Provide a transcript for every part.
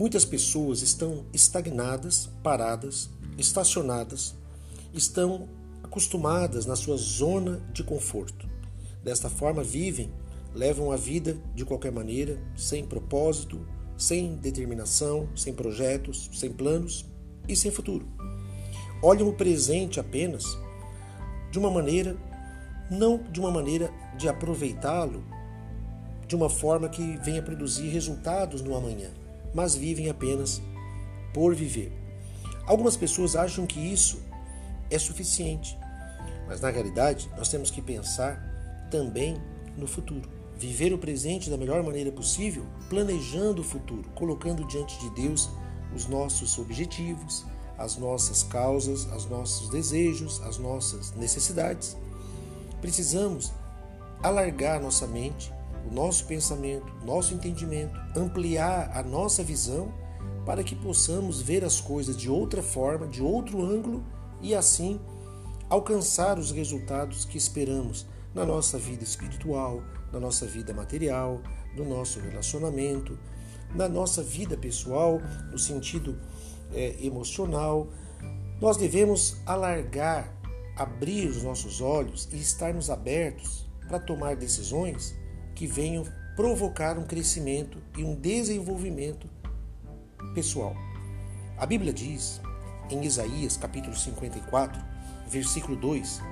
Muitas pessoas estão estagnadas, paradas, estacionadas, estão acostumadas na sua zona de conforto. Desta forma, vivem, levam a vida de qualquer maneira, sem propósito, sem determinação, sem projetos, sem planos e sem futuro. Olham o presente apenas de uma maneira, não de uma maneira de aproveitá-lo de uma forma que venha produzir resultados no amanhã mas vivem apenas por viver. Algumas pessoas acham que isso é suficiente, mas na realidade nós temos que pensar também no futuro. Viver o presente da melhor maneira possível, planejando o futuro, colocando diante de Deus os nossos objetivos, as nossas causas, os nossos desejos, as nossas necessidades. Precisamos alargar nossa mente o nosso pensamento, nosso entendimento, ampliar a nossa visão para que possamos ver as coisas de outra forma, de outro ângulo e assim alcançar os resultados que esperamos na nossa vida espiritual, na nossa vida material, no nosso relacionamento, na nossa vida pessoal, no sentido é, emocional. Nós devemos alargar, abrir os nossos olhos e estarmos abertos para tomar decisões que venham provocar um crescimento e um desenvolvimento pessoal. A Bíblia diz em Isaías capítulo 54, versículo 2: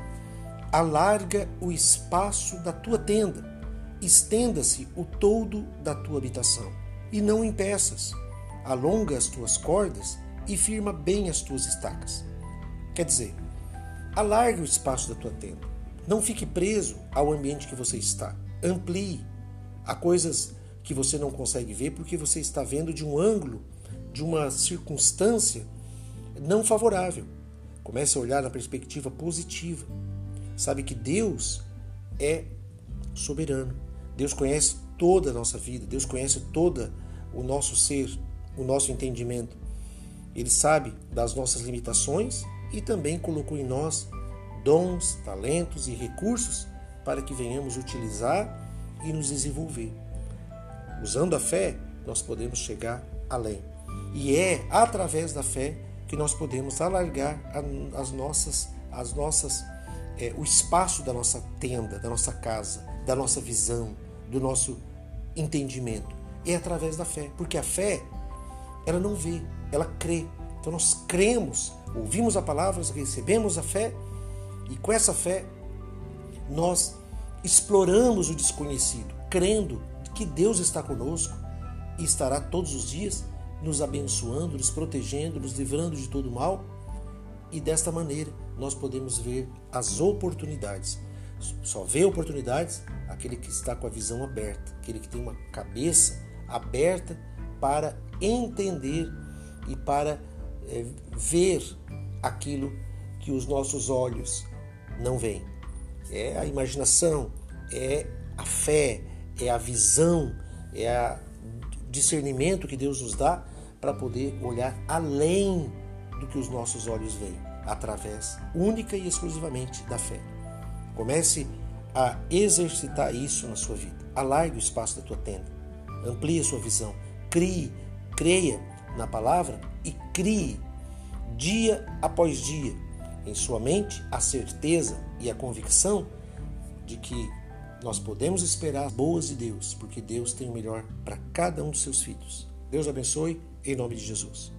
Alarga o espaço da tua tenda, estenda-se o todo da tua habitação, e não impeças. Alonga as tuas cordas e firma bem as tuas estacas. Quer dizer, alargue o espaço da tua tenda. Não fique preso ao ambiente que você está. Amplie. Há coisas que você não consegue ver porque você está vendo de um ângulo, de uma circunstância não favorável. Comece a olhar na perspectiva positiva. Sabe que Deus é soberano. Deus conhece toda a nossa vida, Deus conhece todo o nosso ser, o nosso entendimento. Ele sabe das nossas limitações e também colocou em nós dons, talentos e recursos para que venhamos utilizar e nos desenvolver. Usando a fé, nós podemos chegar além. E é através da fé que nós podemos alargar as nossas, as nossas, é, o espaço da nossa tenda, da nossa casa, da nossa visão, do nosso entendimento. É através da fé, porque a fé, ela não vê, ela crê. Então nós cremos, ouvimos a palavra, recebemos a fé e com essa fé nós exploramos o desconhecido, crendo que Deus está conosco e estará todos os dias nos abençoando, nos protegendo, nos livrando de todo mal. E desta maneira nós podemos ver as oportunidades. Só vê oportunidades aquele que está com a visão aberta, aquele que tem uma cabeça aberta para entender e para é, ver aquilo que os nossos olhos não veem é a imaginação, é a fé, é a visão, é o discernimento que Deus nos dá para poder olhar além do que os nossos olhos veem, através única e exclusivamente da fé. Comece a exercitar isso na sua vida. Alargue o espaço da tua tenda, amplie a sua visão, crie, creia na palavra e crie dia após dia em sua mente a certeza e a convicção de que nós podemos esperar boas de Deus, porque Deus tem o melhor para cada um dos seus filhos. Deus abençoe, em nome de Jesus.